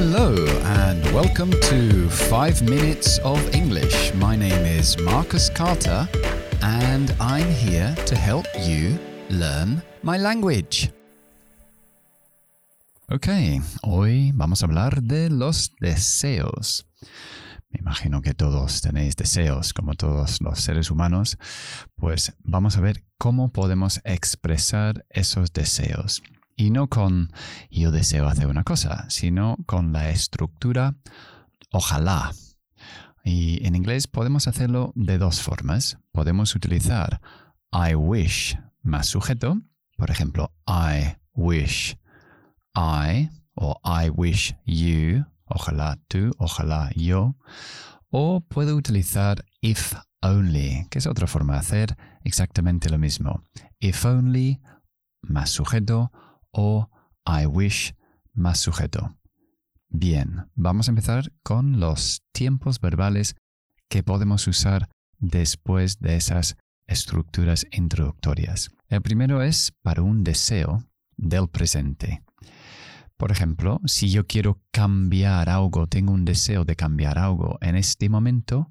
Hello and welcome to 5 Minutes of English. My name is Marcus Carter and I'm here to help you learn my language. Ok, hoy vamos a hablar de los deseos. Me imagino que todos tenéis deseos, como todos los seres humanos. Pues vamos a ver cómo podemos expresar esos deseos. Y no con yo deseo hacer una cosa, sino con la estructura ojalá. Y en inglés podemos hacerlo de dos formas. Podemos utilizar I wish más sujeto. Por ejemplo, I wish I o I wish you. Ojalá tú, ojalá yo. O puedo utilizar if only, que es otra forma de hacer exactamente lo mismo. If only más sujeto o I wish más sujeto. Bien, vamos a empezar con los tiempos verbales que podemos usar después de esas estructuras introductorias. El primero es para un deseo del presente. Por ejemplo, si yo quiero cambiar algo, tengo un deseo de cambiar algo, en este momento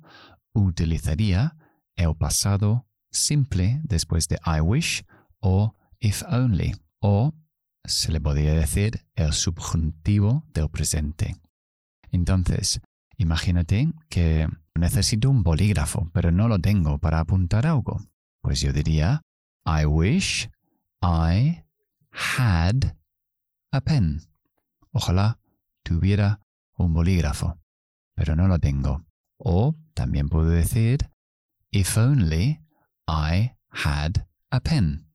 utilizaría el pasado simple después de I wish o if only. O se le podría decir el subjuntivo del presente. Entonces, imagínate que necesito un bolígrafo, pero no lo tengo para apuntar algo. Pues yo diría, I wish I had a pen. Ojalá tuviera un bolígrafo, pero no lo tengo. O también puedo decir, if only I had a pen.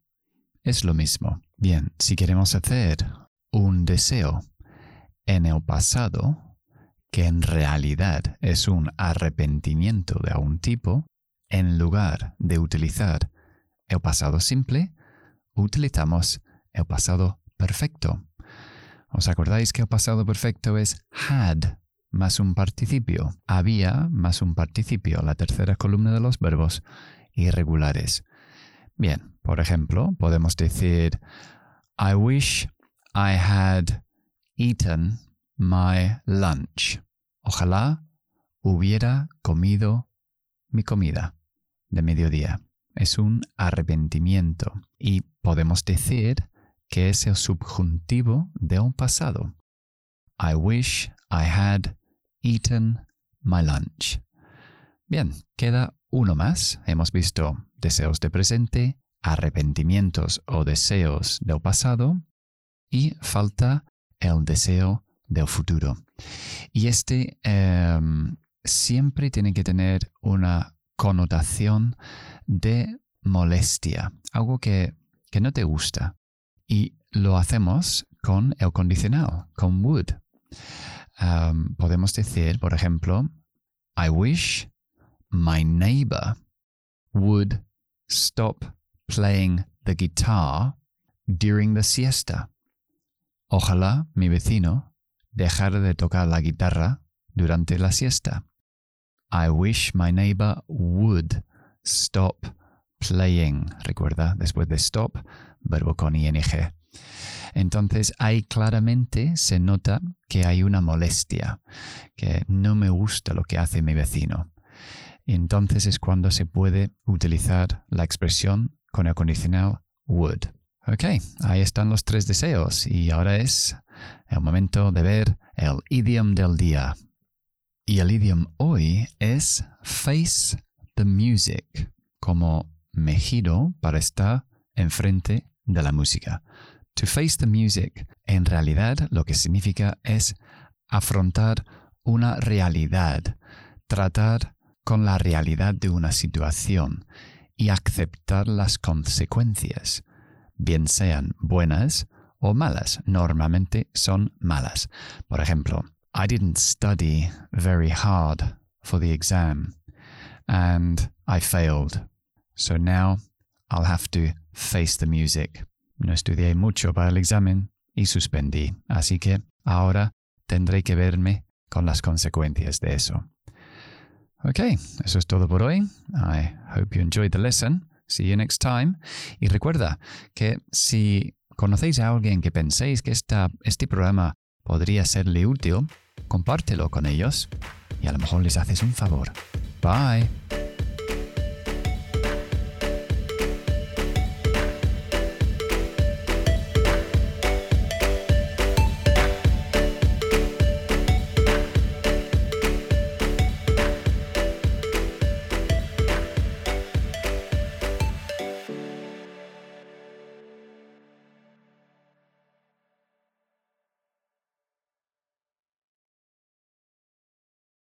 Es lo mismo. Bien, si queremos hacer un deseo en el pasado, que en realidad es un arrepentimiento de algún tipo, en lugar de utilizar el pasado simple, utilizamos el pasado perfecto. ¿Os acordáis que el pasado perfecto es had más un participio? Había más un participio, la tercera columna de los verbos irregulares. Bien, por ejemplo, podemos decir I wish I had eaten my lunch. Ojalá hubiera comido mi comida de mediodía. Es un arrepentimiento y podemos decir que es el subjuntivo de un pasado. I wish I had eaten my lunch. Bien, queda uno más. Hemos visto deseos de presente, arrepentimientos o deseos del pasado y falta el deseo del futuro. Y este em, siempre tiene que tener una connotación de molestia, algo que, que no te gusta. Y lo hacemos con el condicional, con would. Em, podemos decir, por ejemplo, I wish my neighbor would stop playing the guitar during the siesta. Ojalá mi vecino dejara de tocar la guitarra durante la siesta. I wish my neighbor would stop playing. Recuerda, después de stop, verbo con ing. Entonces ahí claramente se nota que hay una molestia, que no me gusta lo que hace mi vecino. Entonces es cuando se puede utilizar la expresión con el condicional would. Ok, ahí están los tres deseos y ahora es el momento de ver el idiom del día. Y el idiom hoy es face the music, como me giro para estar enfrente de la música. To face the music en realidad lo que significa es afrontar una realidad, tratar con la realidad de una situación y aceptar las consecuencias, bien sean buenas o malas. Normalmente son malas. Por ejemplo, I didn't study very hard for the exam and I failed. So now I'll have to face the music. No estudié mucho para el examen y suspendí, así que ahora tendré que verme con las consecuencias de eso. Ok, eso es todo por hoy. I hope you enjoyed the lesson. See you next time. Y recuerda que si conocéis a alguien que penséis que esta, este programa podría serle útil, compártelo con ellos y a lo mejor les haces un favor. Bye.